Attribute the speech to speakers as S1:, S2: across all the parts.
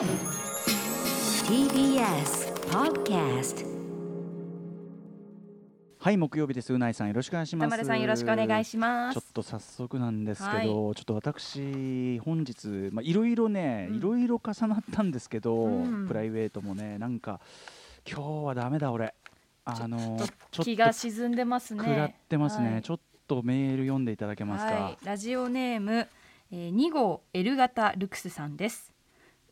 S1: TBS Podcast
S2: はい木曜日です。うないさんよろしくお願いします。
S3: 田丸さんよろしくお願いします。
S2: ちょっと早速なんですけど、
S3: はい。
S2: ちょっと私本日まあいろいろね
S3: うん。
S2: いろいろ重なったんですけど、
S3: うん。
S2: プライベートもねなんか今日はダメだ俺。あの
S3: 気が沈んでますね。
S2: 食らってますね、
S3: はい。
S2: ちょっとメール読んでいただけますか、
S3: はい、ラジオネーム、えー、2号 L 型ルクスさんです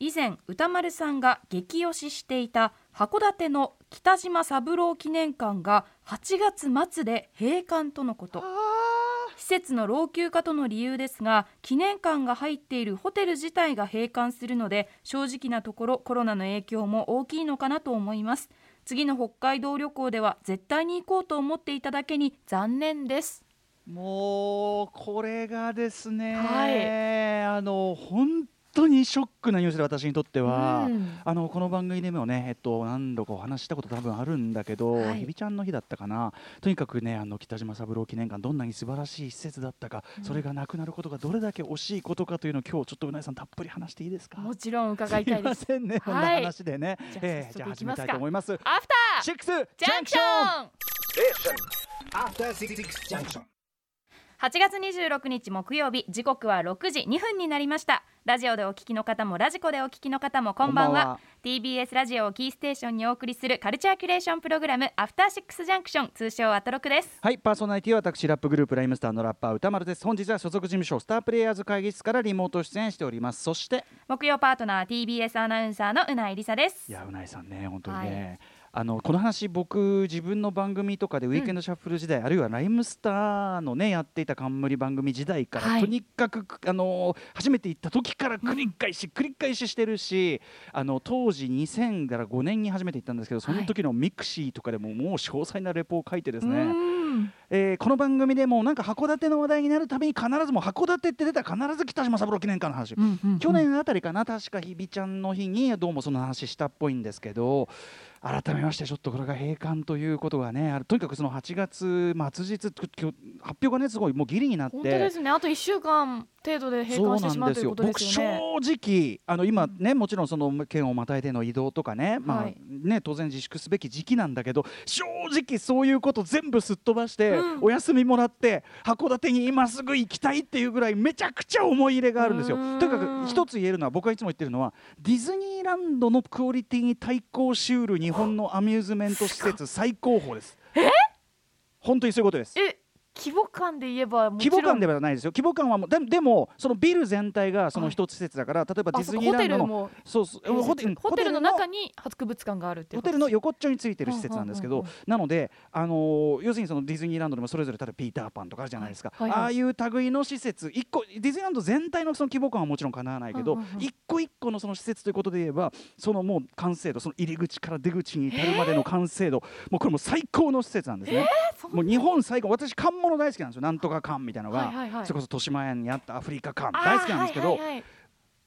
S3: 以前歌丸さんが激推ししていた函館の北島三郎記念館が8月末で閉館とのこと。施設の老朽化との理由ですが記念館が入っているホテル自体が閉館するので正直なところコロナの影響も大きいのかなと思います。次の北海道旅行では絶対に行こうと思っていただけに残念です。
S2: もうこれがですね、
S3: はい。
S2: あの本当にショックなニュースで私にとっては、
S3: うん。
S2: あのこの番組でもね、えっと、何度かお話ししたこと多分あるんだけど、
S3: はい。
S2: ひびちゃんの日だったかな。とにかくねあの北島三郎記念館どんなに素晴らしい施設だったか、それがなくなることがどれだけ惜しいことかというのを今日ちょっとうなぎさんたっぷり話していいですか？
S3: もちろん伺いたいです。
S2: すいませんね、こんな
S3: はい
S2: 話でね、
S3: じゃあ
S2: えーじゃあ始めたいと思います。
S3: アフター。
S2: シックス
S3: ジャンクション.8月26日木曜日時刻は6時2分になりました。ラジオでお聞きの方もラジコでお聞きの方もこんばんは。
S2: こんばんは。
S3: TBS ラジオをキーステーションにお送りするカルチャーキュレーションプログラムアフターシックスジャンクション通称アトロクです。
S2: はいパーソナリティは私ラップグループライムスターのラッパー歌丸です。本日は所属事務所スタープレイヤーズ会議室からリモート出演しております。そして
S3: 木曜パートナー TBS アナウンサーのうないりさです。
S2: いやうないさんね本当にね、あのこの話僕自分の番組とかでウィークエンドシャッフル時代、あるいはライムスターのねやっていた冠番組時代から、
S3: はい。
S2: とにかくあの初めて行った時から繰り返し、繰り返ししてるしあの当時2000から5年に初めて行ったんですけどその時のミクシーとかでももう詳細なレポを書いてですね、
S3: うん。
S2: えーこの番組でもなんか函館の話題になるたびに必ずもう函館って出たら必ず北島三郎記念館の話、
S3: うんうん
S2: 去年あたりかな確かひびちゃんの日にどうもその話したっぽいんですけど改めましてちょっとこれが閉館ということがねあとにかくその8月末日今日発表がねすごいもうぎりになって。
S3: 本当ですね。あと1週間。程度で閉館してしまうということですよね。
S2: 僕正直あの今ねもちろんその県をまたいでの移動とかね,、まあ
S3: はい。
S2: ね当然自粛すべき時期なんだけど正直そういうこと全部すっ飛ばして、
S3: うん。
S2: お休みもらって函館に今すぐ行きたいっていうぐらいめちゃくちゃ思い入れがあるんですよ。とにかく一つ言えるのは僕がいつも言ってるのはディズニーランドのクオリティに対抗しうる日本のアミューズメント施設最高峰です。本当にそういうことです。
S3: え？規模感で言えばもちろん。
S2: 規模感ではないですよ。規模感はもうでもでもそのビル全体がその一つ施設だから、例えばディズニーランドの
S3: テルも
S2: そうそうホテル
S3: ホテルの中に博物館があるって
S2: ホテルの横っちょについてる施設なんですけどなので、あのー要するにそのディズニーランドでもそれぞれ例えばピーターパンとかあるじゃないですか、
S3: はいはい。はい
S2: ああいう類の施設一個ディズニーランド全体のその規模感はもちろんかなわないけど、一個一個のその施設ということで言えばそのもう完成度その入り口から出口に至るまでの完成度もうこれもう最高の施設なんですね。
S3: そう
S2: もう日本最高。私缶物大好きなんですよ。なんとか缶みたいなのが、
S3: はいはいはい。
S2: それこそ豊島園にあったアフリカ缶
S3: あー
S2: 大好きなんですけど、
S3: はいはいはい。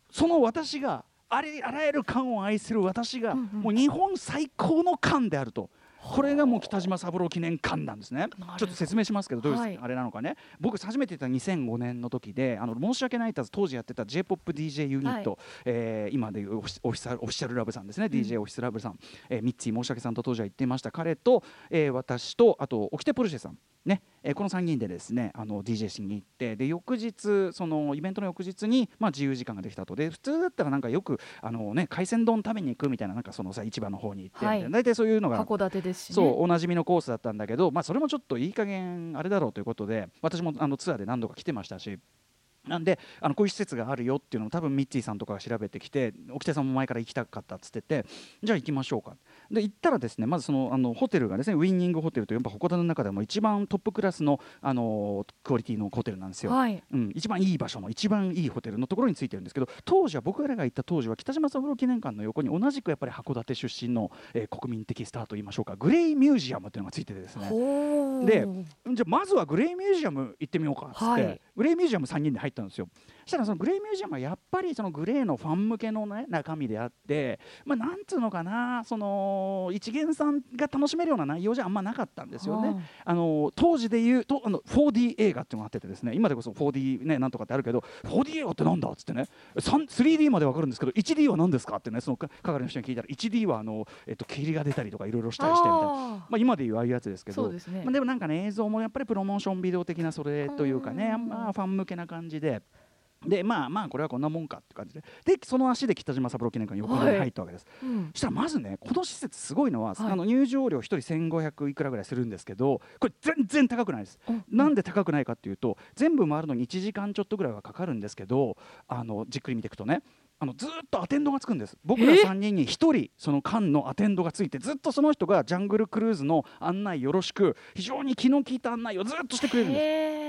S2: その私があれあらゆる缶を愛する私が、
S3: うんうん。
S2: もう日本最高の缶であると。これがもう北島三郎記念館なんですね。ちょっと説明しますけどどういう
S3: はい。
S2: あれなのかね、僕初めて行った2005年の時であの申し訳ないたず当時やってた j p o p d j ユニット、
S3: は
S2: えー今でいうオフィシャルオフィシャルラブさんですね、DJ オフィスラブさん、えーミッツィ申し訳さんと当時は言っていました。彼と、えー私とあとオキテポルシェさんね、えーこの3人でですねあの DJ しに行ってで翌日そのイベントの翌日に、まあ、自由時間ができたと。で普通だったらなんかよくあの、ね、海鮮丼食べに行くみたいななんかそのさ市場の方に行って
S3: はい。
S2: 大体そういうのが
S3: 函館ですしね。
S2: そうおなじみのコースだったんだけど、まあ、それもちょっといい加減あれだろうということで私もあのツアーで何度か来てましたし。なんであのこういう施設があるよっていうのを多分ミッチーさんとかが調べてきて沖手さんも前から行きたかったっつっててじゃあ行きましょうか。で行ったらですねまずそのあのホテルがですねウィンニングホテルというやっぱ函館の中でも一番トップクラスのあのクオリティのホテルなんですよ。
S3: はい。
S2: うん、一番いい場所の一番いいホテルのところについてるんですけど当時は僕らが行った当時は北島三郎記念館の横に同じくやっぱり函館出身の、えー国民的スターといいましょうかグレイミュージアムっていうのがついててですね。でじゃあまずはグレイミュージアム行ってみようかっつって、
S3: はい。
S2: グレイミュージアム3人で入ったんですよそしたらそのグレーミュージアムはやっぱりそのグレーのファン向けの、ね、中身であって、まあ、なんつうのかなその一元さんが楽しめるような内容じゃあんまなかったんですよね。あの当時でいうとあの 4D 映画っていうのがあっててですね今でこそ 4D ねなんとかってあるけど 4D 映画ってなんだっつってね 3- 3D までわかるんですけど 1D は何ですかってねそのか係の人に聞いたら 1D はあの、えっと、霧が出たりとかいろいろしたりしてみたいな。
S3: あ
S2: まあ、今でいうああいうやつですけど
S3: ですね
S2: まあ、でもなんかね映像もやっぱりプロモーションビデオ的なそれというかね
S3: うん
S2: まあ、ファン向けな感じで。でまあまあこれはこんなもんかって感じで。でその足で北島三郎記念館に横浜に入ったわけです、
S3: ーうん。
S2: そしたらまずねこの施設すごいのは、
S3: はい。
S2: あの入場料1人1500いくらぐらいするんですけどこれ全然高くないです、
S3: うん。
S2: なんで高くないかっていうと全部回るのに1時間ちょっとぐらいはかかるんですけどあのじっくり見ていくとねあのずーっとアテンドがつくんです。僕ら
S3: え
S2: ？3人に1人その間のアテンドがついてずっとその人がジャングルクルーズの案内よろしく非常に気の利いた案内をずっとしてくれるんです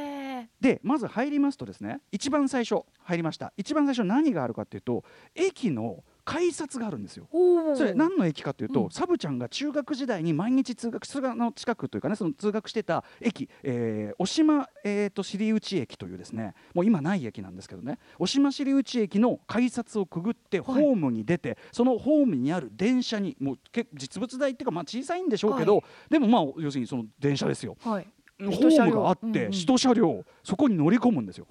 S2: でまず入りますとですね一番最初入りました。一番最初何があるかっていうと駅の改札があるんですよ。それ何の駅かというと、
S3: うん。
S2: サブちゃんが中学時代に毎日通学するの近くというかねその通学してた駅、えー、押島、えー、と尻内駅というですねもう今ない駅なんですけどね押島尻内駅の改札をくぐってホームに出て、そのホームにある電車にもうけ実物大っていうかまあ小さいんでしょうけど、
S3: はい。
S2: でもまあ要するにその電車ですよ。
S3: はい
S2: ホ
S3: 一車両
S2: ームがあって、
S3: うんうん。
S2: 一車両そこに乗り込むんですよ。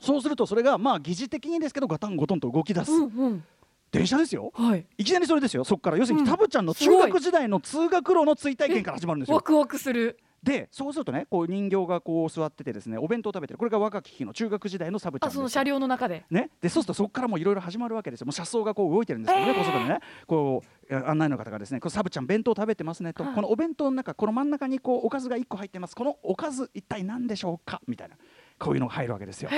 S2: そうするとそれがまあ疑似的にですけどガタンゴトンと動き出す、
S3: うんうん。
S2: 電車ですよ。
S3: はい。
S2: いきなりそれですよそこから。要するに
S3: うん。
S2: タブちゃんの中学時代の通学路の追体験から始まるんですよ。
S3: ワ。クワクする
S2: でそうするとねこう人形がこう座っててですねお弁当を食べてる。これが若き日の中学時代のサブちゃんです
S3: あその車両の中で。
S2: ね、でそうするとそこからもいろいろ始まるわけですよ。もう車窓がこう動いてるんですけどね、こう外でねこうえ案内の方がですねこうサブちゃん弁当食べてますねと、
S3: はい
S2: このお弁当の中この真ん中にこうおかずが1個入ってます。このおかず一体何でしょうか？みたいな。こういうのが入るわけですよ。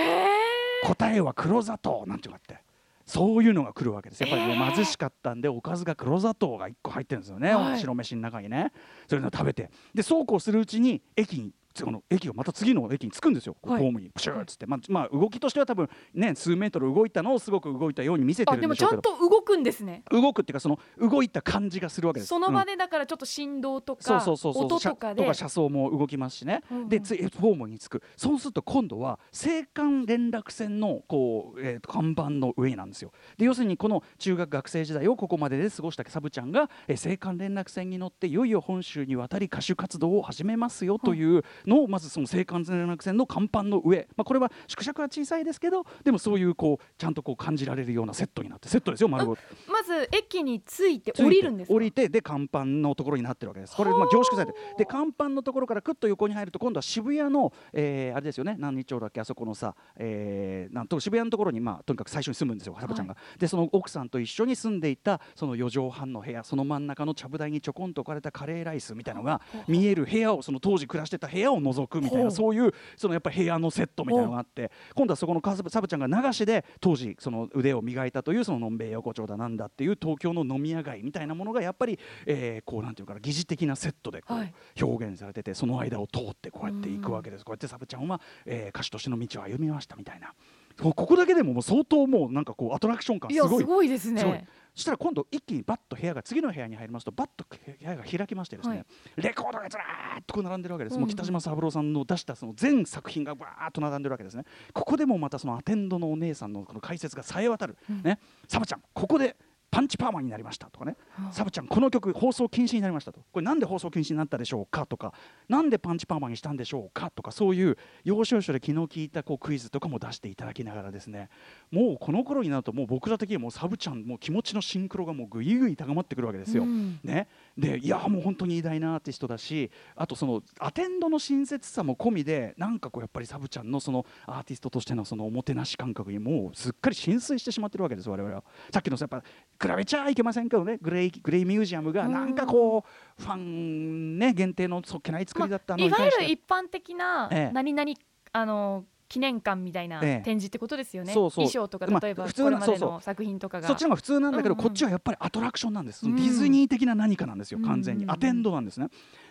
S2: 答えは黒砂糖なんていうのがあってそういうのが来るわけです。やっぱりもう貧しかったんでおかずが黒砂糖が1個入ってるんですよね、
S3: はい。
S2: 白飯の中にね。そういうのを食べて。でそうこうするうちに駅にその駅がまた次の駅に着くんですよ、こう
S3: はい。
S2: ホームに。プシューっつって、まあ、まあ動きとしては多分ね数メートル動いたのをすごく動いたように見せて
S3: あでもちゃ
S2: るんでしょうけど。
S3: んと動くんですね。
S2: 動くっていうかその動いた感じがするわけです。
S3: その場
S2: で、
S3: でだからちょっと振動と
S2: うんそう
S3: か
S2: そうそうそう。
S3: 音とかで。
S2: 車とか車窓も動きますしね、
S3: うん。うん
S2: でついホームに着く。そうすると今度は青函連絡船のこう、えーと看板の上なんですよ。で要するにこの中学学生時代をここまでで過ごしたサブちゃんが、えー青函連絡船に乗っていよいよ本州に渡り歌手活動を始めますよというのをまずその青函連絡船の甲板の上、まあ、これは縮尺は小さいですけどでもそういうこうちゃんとこう感じられるようなセットになってセットですよ丸ごと。
S3: まず駅に着いて降りるんですか？
S2: 降りてで甲板のところになってるわけです。これまあ凝縮されてで甲板のところからクッと横に入ると今度は渋谷の、えーあれですよね何日町だっけあそこのさ、えーなんと渋谷のところにまあとにかく最初に住むんですよサボちゃんが、でその奥さんと一緒に住んでいたその4畳半の部屋その真ん中のちゃぶ台にちょこんと置かれたカレーライスみたいのが見える部屋をその当時暮らしてた部屋を覗くみたいなそういうそのやっぱり部屋のセットみたいなのがあって今度はそこのカサブちゃんが流しで当時その腕を磨いたというそののんべい横丁だなんだっていう東京の飲み屋街みたいなものがやっぱり、えーこうなんていうかな疑似的なセットでこ
S3: はい。う
S2: 表現されててその間を通ってこうやっていくわけです。こうやってサブちゃんは、えー歌手としての道を歩みましたみたいな。こここだけでももう相当もうなんかこうアトラクション感
S3: い
S2: すごい。
S3: やすごいですね
S2: そしたら今度一気にバッと部屋が次の部屋に入りますとバッと部屋が開きましてですね、
S3: はい。
S2: レコードがずらーっとこう並んでるわけです、
S3: うん
S2: もう北島三郎さんの出したその全作品がバーっと並んでるわけですね。ここでもまたそのアテンドのお姉さんのこの解説がさえ渡る、
S3: うん。
S2: ね。サバちゃんここでパンチパーマになりましたとかね、サブちゃんこの曲放送禁止になりましたと。これなんで放送禁止になったでしょうか？とかなんでパンチパーマにしたんでしょうか？とかそういう要所要所で気の利いたこうクイズとかも出していただきながらですね。もうこの頃になるともう僕ら的にはもうサブちゃんもう気持ちのシンクロがもうぐいぐい高まってくるわけですよ。
S3: うん。
S2: ね、でいやもう本当に偉大なアーティストだしあとそのアテンドの親切さも込みでなんかこうやっぱりサブちゃんのそのアーティストとしてのそのおもてなし感覚にもうすっかり浸水してしまってるわけです我々は。さっきのさやっぱ比べちゃいけませんけどね。グレイグレイミュージアムがなんかこうファンね限定のそっけない作りだったの
S3: いわゆる一般的な
S2: ええ。
S3: 何々あの記念館みたいな
S2: ええ。
S3: 展示ってことですよね、
S2: そうそう。
S3: 衣装とか
S2: まあ
S3: 例えばまで
S2: のそうそう。
S3: の作品とかが。
S2: そっちの方が普通なんだけど、
S3: うん。うん
S2: こっちはやっぱりアトラクションなんです、
S3: うん。
S2: ディズニー的な何かなんですよ完全に、
S3: うん。うんうん
S2: アテンドなんですね。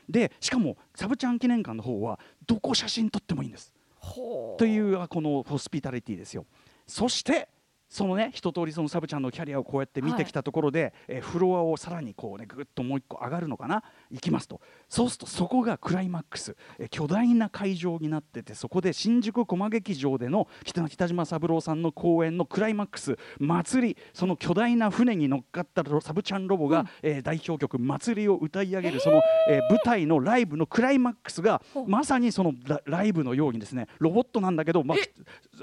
S2: でしかもサブちゃん記念館の方はどこ写真撮ってもいいんです。
S3: ほう。
S2: というあこのホスピタリティですよ。そしてそのね一通りそのサブちゃんのキャリアをこうやって見てきたところで、えーフロアをさらにこうねぐっともう一個上がるのかな？行きますと。そうするとそこがクライマックス、えー巨大な会場になっててそこで新宿駒劇場での北北島三郎さんの公演のクライマックス。祭りその巨大な船に乗っかったロサブちゃんロボが、えー代表曲「祭り」を歌い上げるその、えー舞台のライブのクライマックスがまさにそのラライブのようにですねロボットなんだけど、まあ、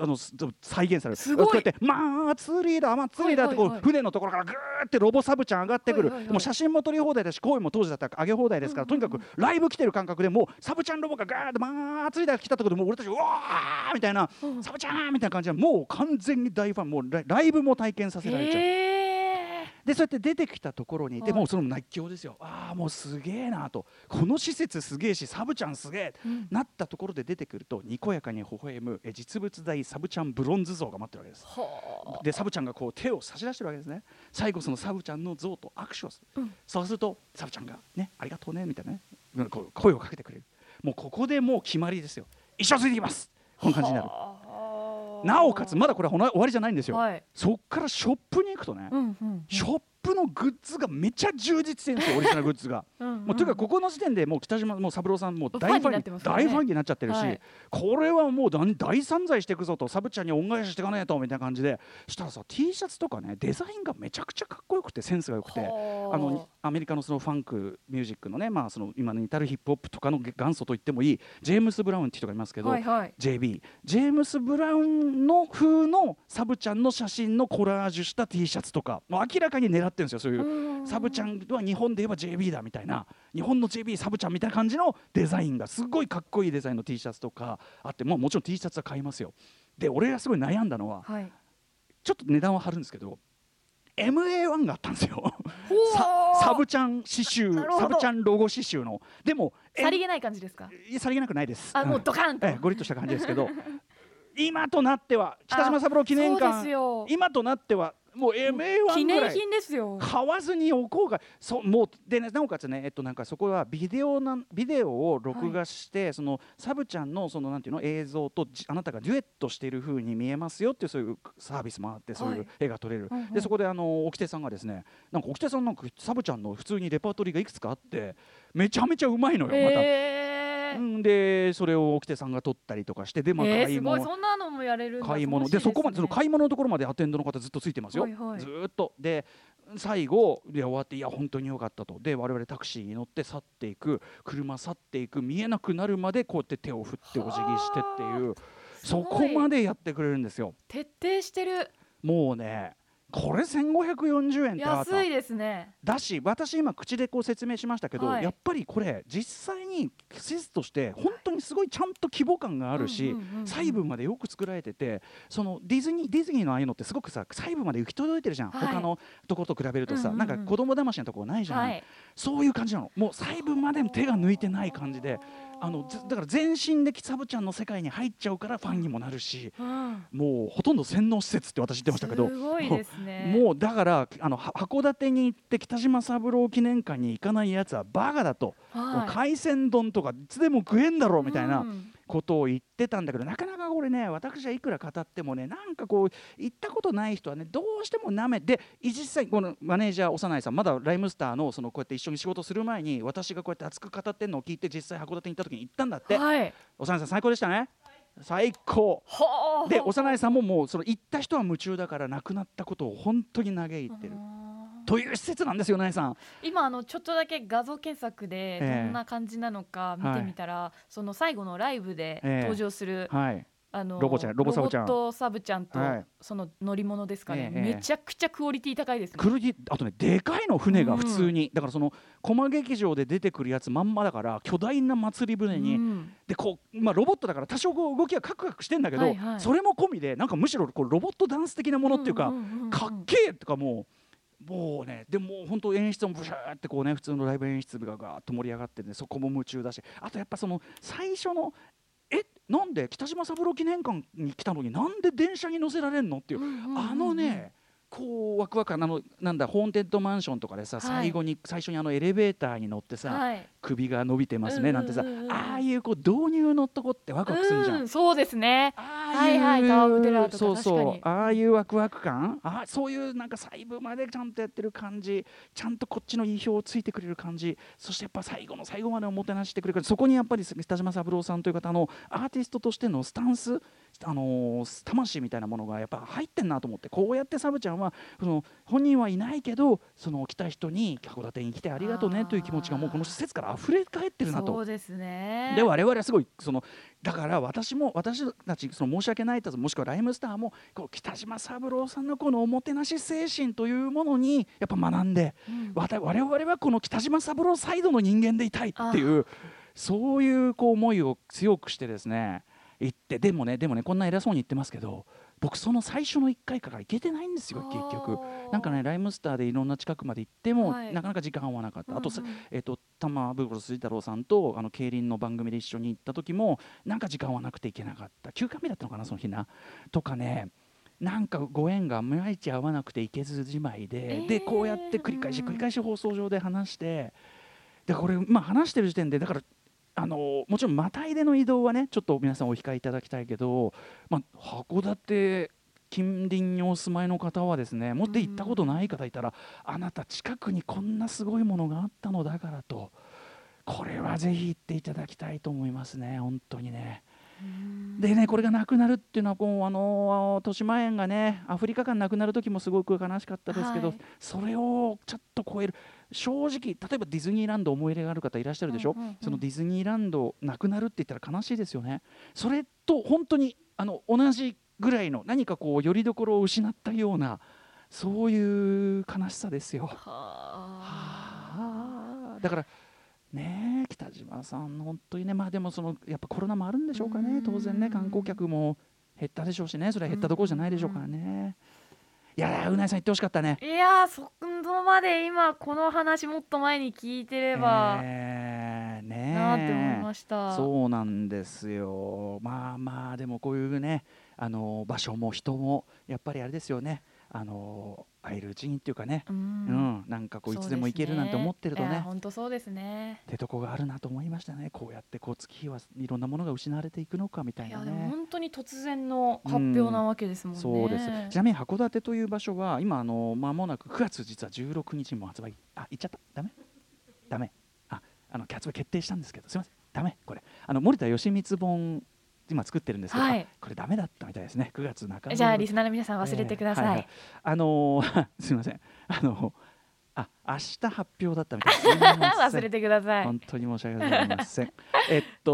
S2: あのす再現される。
S3: すごい。
S2: こうやって「祭りだ祭りだ」ってこう、船のところからぐーってロボサブちゃん上がってくる、
S3: はいはいはい。
S2: もう写真も撮り放題だし声も当時だったら上げ放題ですから、とにかくライブ来てる感覚でもうサブちゃんロボがガーって祭りだ来たところでもう俺たちうわーみたいな、サブちゃんみたいな感じでもう完全に大ファン。もうライブも体験させられちゃう。でそうやって出てきたところにいて、
S3: はい。
S2: もうその熱狂ですよ。ああもうすげえなと。この施設すげえしサブちゃんすげえ、
S3: うん。
S2: なったところで出てくるとにこやかに微笑むえ実物大サブちゃんブロンズ像が待ってるわけです。
S3: は
S2: でサブちゃんがこう手を差し出してるわけですね。最後そのサブちゃんの像と握手をする、
S3: うん。
S2: そうするとサブちゃんがねありがとうねみたいなね。声をかけてくれる。もうここでもう決まりですよ。一生ついていきます。こんな感じになる。
S3: は
S2: なおかつまだこれはほな終わりじゃないんですよ、
S3: はい。
S2: そっからショップに行くとね、
S3: うんうんうん。
S2: ショップのグッズがめちゃ充実してるんですよオリジナルグッズが。
S3: うんうん
S2: もうというかここの時点でもう北島もう三郎さんもう大ファン
S3: になってますよね。
S2: 大ファンになっちゃってるし、
S3: はい。
S2: これはもう大大散財していくぞとサブちゃんに恩返ししていかないとみたいな感じでしたらさ T シャツとかねデザインがめちゃくちゃかっこよくてセンスが良くて。
S3: は
S2: あのアメリカのそのファンクミュージックのね、まあ、その今に至るヒップホップとかの元祖と言ってもいいジェームス・ブラウンって人がいますけど、
S3: はいはい。
S2: JB ジェームス・ブラウンの風のサブちゃんの写真のコラージュした T シャツとかもう明らかに狙ってるんですよ。そういうサブちゃんは日本で言えば JB だみたいな。日本の JB サブちゃんみたいな感じのデザインがすごいかっこいいデザインの T シャツとかあって、まあ、もちろん T シャツは買いますよ。で俺がすごい悩んだのは
S3: はい。
S2: ちょっと値段は張るんですけど MA1 があったんですよ。サブちゃん刺繍サブちゃんロゴ刺繍の。でもえ
S3: さりげない感じですか？
S2: いやさりげなくないです。
S3: あもうドカンと。
S2: ええゴリッとした感じですけど今となっては北島三郎記念館。今となってはもう MA1
S3: 記
S2: ぐらい。
S3: 念品ですよ。
S2: 買わずに置こうがそもうで、ね、なおかつね、えっと、なんかそこはビデオなんビデオを録画して、そのサブちゃんのそのなんていうの映像とじあなたがデュエットしている風に見えますよっていうそういうサービスもあってそういう
S3: はい
S2: 絵が撮れる、
S3: うんうん
S2: でそこであの沖手さんがですねなんか沖手さんなんかサブちゃんの普通にレパートリーがいくつかあってめちゃめちゃうまいのよまた。
S3: へー
S2: うんでそれを沖手さんが撮ったりとかしてでまあ
S3: えー
S2: 買い物、
S3: すごいそんなのもやれる
S2: 買い物。でそこまでその
S3: い
S2: 買い物のところまでアテンドの方ずっとついてますよ、
S3: はいはい。
S2: ずーっと。で最後で終わっていや本当に良かったと。で我々タクシーに乗って去っていく。車去っていく。見えなくなるまでこうやって手を振ってお辞儀してっていう。そこまでやってくれるんですよ。
S3: 徹底してる。
S2: もうねこれ1540円って
S3: 安いですね。
S2: だし私今口でこう説明しましたけど、
S3: はい。
S2: やっぱりこれ実際に施設として本当にすごいちゃんと規模感があるし、細部までよく作られててそのディズニーディズニーのああいうのってすごくさ細部まで行き届いてるじゃん、
S3: はい。
S2: 他のところと比べるとさ、
S3: うんうんうん。
S2: なんか子供騙しなところないじゃん、
S3: はい。
S2: そういう感じなの。もう細部まで手が抜いてない感じであのずだから全身でサブちゃんの世界に入っちゃうからファンにもなるし
S3: うん。
S2: もうほとんど洗脳施設って私言ってましたけど。
S3: すごいですね。
S2: もうだからあのは函館に行って北島三郎記念館に行かないやつはバカだと、もう海鮮丼とかいつでも食えんだろうみたいな。
S3: うん
S2: ことを言ってたんだけど、なかなかこれね私はいくら語ってもねなんかこう行ったことない人はねどうしてもなめで実際このマネージャー幼いさんまだライムスターのそのこうやって一緒に仕事する前に私がこうやって熱く語ってるのを聞いて実際函館に行った時に行ったんだって、
S3: はい。
S2: 幼いさん最高でしたね。最高。
S3: はあ
S2: で幼いさんももうその行った人は夢中だから亡くなったことを本当に嘆いてるという施設なんですよ、ナイさん。
S3: 今あのちょっとだけ画像検索で
S2: ええ。
S3: どんな感じなのか見てみたら、その最後のライブで
S2: ええ。
S3: 登場する、
S2: はい、
S3: あの
S2: ロボちゃんロボサブちゃん。
S3: ロボットサブちゃんと、
S2: はい。
S3: その乗り物ですかね、
S2: ええ
S3: めちゃくちゃクオリティ高いですね。
S2: クルディあとねでかいの船が普通に、だからその駒劇場で出てくるやつまんまだから巨大な祭り船に、
S3: うん。
S2: でこう、まあ、ロボットだから多少こう動きはカクカクしてんだけど、
S3: はいはい
S2: それも込みでなんかむしろこうロボットダンス的なものっていうか、
S3: んんんうん
S2: かっけえとかもう。もうね。でも本当演出もブシャーってこうね普通のライブ演出部がガーッと盛り上がってねそこも夢中だし。あとやっぱその最初のえなんで北島三郎記念館に来たのになんで電車に乗せられんのっていう、あのねこうワクワク感あのなんだホーンテッドマンションとかでさ、
S3: はい。
S2: 最後に最初にあのエレベーターに乗ってさ、
S3: はい。
S2: 首が伸びてますねなんてさ、ああいうこう導入のとこってワクワクするじゃん、
S3: うんそうですね。
S2: ああ
S3: はいはいタワーオブテラーとか
S2: そうそうああいうワクワク感。あそういうなんか細部までちゃんとやってる感じ。ちゃんとこっちの意表をついてくれる感じ。そしてやっぱ最後の最後までおもてなししてくれるそこにやっぱり北島三郎さんという方のアーティストとしてのスタンスあのー魂みたいなものがやっぱ入ってんなと思ってこうやってサブちゃんはその本人はいないけどその来た人に函館に来てありがとうねという気持ちがもうこの施設から溢れ返ってるなと。
S3: そうですね。
S2: で我々はすごいそのだから私も私たちその申し訳ないともしくはライムスターもこう北島三郎さんのこのおもてなし精神というものにやっぱ学んで、
S3: うん。
S2: 我々はこの北島三郎サイドの人間でいたいっていうそういうこう思いを強くしてですね言ってでもねでもねこんな偉そうに言ってますけど僕その最初の1回から行けてないんですよ結局。なんかねライムスターでいろんな近くまで行っても、
S3: はい。
S2: なかなか時間合わなかった、あとさ
S3: うん。うん
S2: えっと玉袋筋太郎さんとあの競輪の番組で一緒に行った時もなんか時間はなくて行けなかった。休館日だったのかなその日な。とかねなんかご縁が毎日合わなくて行けずじまいで、
S3: えー。
S2: でこうやって繰り返し繰り返し放送上で話して。でこれまあ話してる時点でだからあのもちろんまたいでの移動はねちょっと皆さんお控えいただきたいけど、まあ、函館近隣にお住まいの方はですね持って行ったことない方いたら、あなた近くにこんなすごいものがあったのだからとこれはぜひ行っていただきたいと思いますね本当にね。でねこれがなくなるっていうのはこうあの豊島園がねアフリカ館なくなる時もすごく悲しかったですけど、
S3: はい。
S2: それをちょっと超える。正直例えばディズニーランド思い入れがある方いらっしゃるでしょ、
S3: うんうんうん
S2: そのディズニーランドなくなるって言ったら悲しいですよね。それと本当にあの同じぐらいの何かこうよりどころを失ったようなそういう悲しさですよ。
S3: はあ。
S2: はあ。だからねえ北島さん本当にねまあでもそのやっぱコロナもあるんでしょうか
S3: うん。
S2: ね当然ね観光客も減ったでしょうしねそれは減ったところじゃないでしょうからね。いやーうなぎさん言ってほしかったね。
S3: いやーそこまで今この話もっと前に聞いてれば。
S2: えーねえ。
S3: なって思いました、
S2: そうなんですよ。まあまあでもこういうねあの場所も人もやっぱりあれですよねあの会えるうちにっていうかね。
S3: う
S2: うん、
S3: ん
S2: なんかこういつでも行けるなんて思ってるとね。
S3: 本当そうですね。
S2: ってとこがあるなと思いましたね。こうやってこう月日はいろんなものが失われていくのかみたいなね。
S3: 本当に突然の発表なわけですもんね、
S2: そうです。ちなみに函館という場所は今あの間もなく9月実は16日にも発売。あ言っちゃった。ダメ？ダメ。ああの発売決定したんですけど。すみません。ダメこれ。あの森田義満本今作ってるんですけど、
S3: はい。
S2: あこれダメだったみたいですね。9月中
S3: じゃあリスナーの皆さん忘れてください、
S2: えーははあのー すみません。あのあ明日発表だったみたいです
S3: 忘れてください。
S2: 本当に申し訳ございません。えっと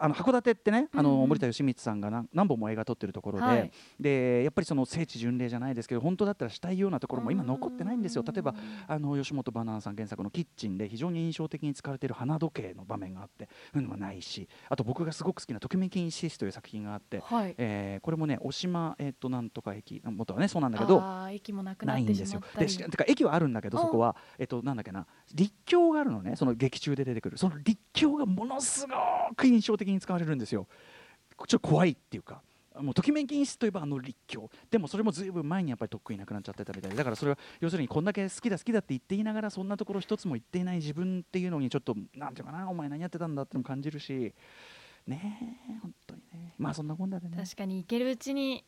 S2: あの函館ってね、あの森田義満さんが何何本も映画撮ってるところで、
S3: はい
S2: でやっぱりその聖地巡礼じゃないですけど、本当だったらしたいようなところも今残ってないんですよ。例えばあの吉本バナナさん原作のキッチンで非常に印象的に使われている花時計の場面があって、そういうのはないし、あと僕がすごく好きなときめきシスという作品があって。
S3: はい
S2: えーこれもね、大島、えっとなんとか駅、元はね、そうなんだけど、
S3: 駅もなくなっ
S2: ないんですよ
S3: てしまっ。たり
S2: でしてか駅はあるんだけど
S3: あ
S2: そこはえっとなんだっけな立教があるのねその劇中で出てくる。その立教がものすごく印象的に使われるんですよ。ちょっと怖いっていうか。もうときめき演出といえばあの立教。でもそれもずいぶん前にやっぱりとっくになくなっちゃってたみたいで。だからそれは要するにこんだけ好きだ好きだって言っていながらそんなところ一つも言っていない自分っていうのにちょっとなんていうかなお前何やってたんだってのも感じるし。ねえ本当にね。まあそんなもんだでね。
S3: 確かに行けるうちに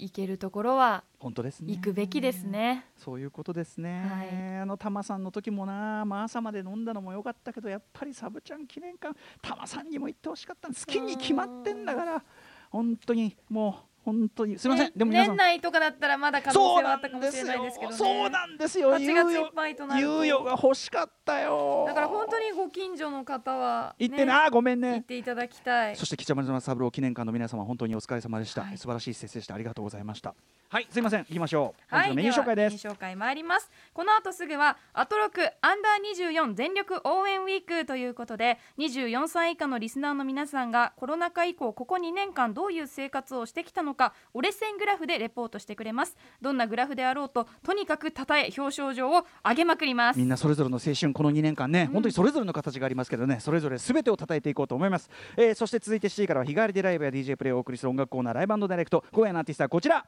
S3: 行けるところは
S2: 本当ですね。
S3: 行くべきですね。
S2: そういうことですね、
S3: はい。
S2: あのタマさんの時もな、まあ、朝まで飲んだのも良かったけどやっぱりサブちゃん記念館タマさんにも行ってほしかった好きに決まってんだから本当にもう本当に。すいません、
S3: ね
S2: でも皆さん。
S3: 年内とかだったらまだ可能
S2: そう
S3: 性はあ
S2: なん
S3: ったかもしれ
S2: ですよ
S3: ないですけどね。
S2: そうなんですよ。
S3: 8月いっぱいとなると。
S2: 猶予が欲しかったよ。
S3: だから本当にご近所の方は、ね、
S2: 行ってな、ごめん
S3: 行っ
S2: ね
S3: ていただきたい。
S2: そして北村三郎記念館の皆様本当にお疲れ様でした、
S3: はい。
S2: 素晴らしい施設でした。ありがとうございました。はいすいません。行きましょう。本
S3: はい、
S2: 日のメニュー紹介です、
S3: ではメニュー紹介参ります。この後すぐはアトロクアンダー24全力応援ウィークということで24歳以下のリスナーの皆さんがコロナ禍以降ここ2年間どういう生活をしてきたのか折れ線グラフでレポートしてくれます。どんなグラフであろうととにかくたたえ表彰状を上げまくります。
S2: みんなそれぞれの青春この2年間ね、
S3: うん。
S2: 本当にそれぞれの形がありますけどねそれぞれ全てを叩いていこうと思います、えーそして続いて7時からは日替わりでライブや DJ プレイをお送りする音楽コーナー LIVE & DIRECT。今夜のアーティストはこちら。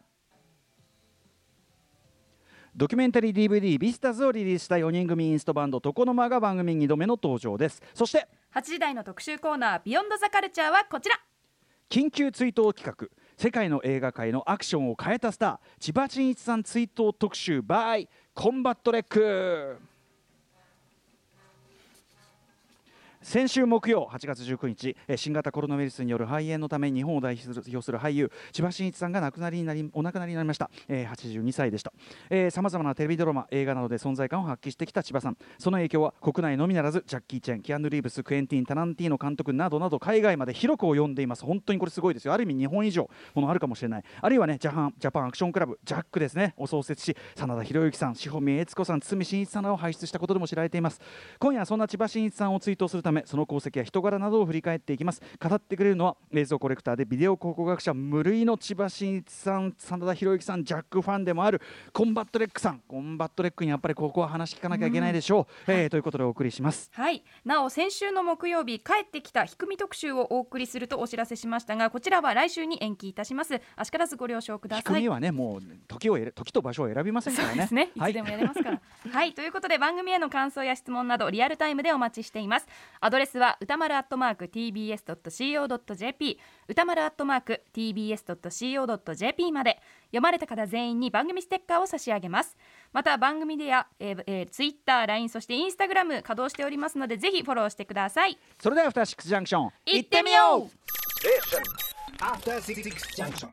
S2: ドキュメンタリー DVD「VISTAS」をリリースした4人組インストバンド床の間が番組2度目の登場です。そして
S3: 8時台の特集コーナー Beyond The Culture はこちら。
S2: 緊急追悼企画世界の映画界のアクションを変えたスター千葉真一さん追悼特集 by コンバットレック。先週木曜8月19日え新型コロナウイルスによる肺炎のため日本を代表する俳優千葉真一さんが亡くなりになりお亡くなりになりました、えー82歳でした。さまざまなテレビドラマ映画などで存在感を発揮してきた千葉さん。その影響は国内のみならずジャッキー・チェンキアヌ・リーブスクエンティン・タランティーノ監督などなど海外まで広く及んでいます。本当にこれすごいですよ。ある意味日本以上ものあるかもしれない。あるいはねジャパンジャパンアクションクラブジャックですね。を創設し真田広之さん志保美悦子さん堤真一さんらを輩出したことでも知られています。今夜そんな千葉真一さんを追悼するためその功績や人柄などを振り返っていきます。語ってくれるのは映像コレクターでビデオ考古学者無類の千葉真一さん真田広之さんジャックファンでもあるコンバットレックさん。コンバットレックにやっぱりここは話聞かなきゃいけないでしょう、えーということでお送りします。
S4: はい。なお先週の木曜日帰ってきた低み特集をお送りするとお知らせしましたがこちらは来週に延期いたします。あしからずご了承ください。
S2: はねもう時を選時と場所を選びませんからね。
S4: そうですね。い
S2: はい
S4: つでもやれますから。はい、ということで番組への感想や質問などリアルタイムでお待ちしています。アドレスは歌丸アットマーク tbs ドット co ドット jp 歌丸アットマーク tbs ドット co ドット jp まで読まれた方全員に番組ステッカーを差し上げます。また番組でや、えーえー、ツイッター、LINE そしてインスタグラム稼働しておりますのでぜひフォローしてください。
S2: それではアフターシックスジャンクション
S4: 行ってみよう。
S1: After Six Junction.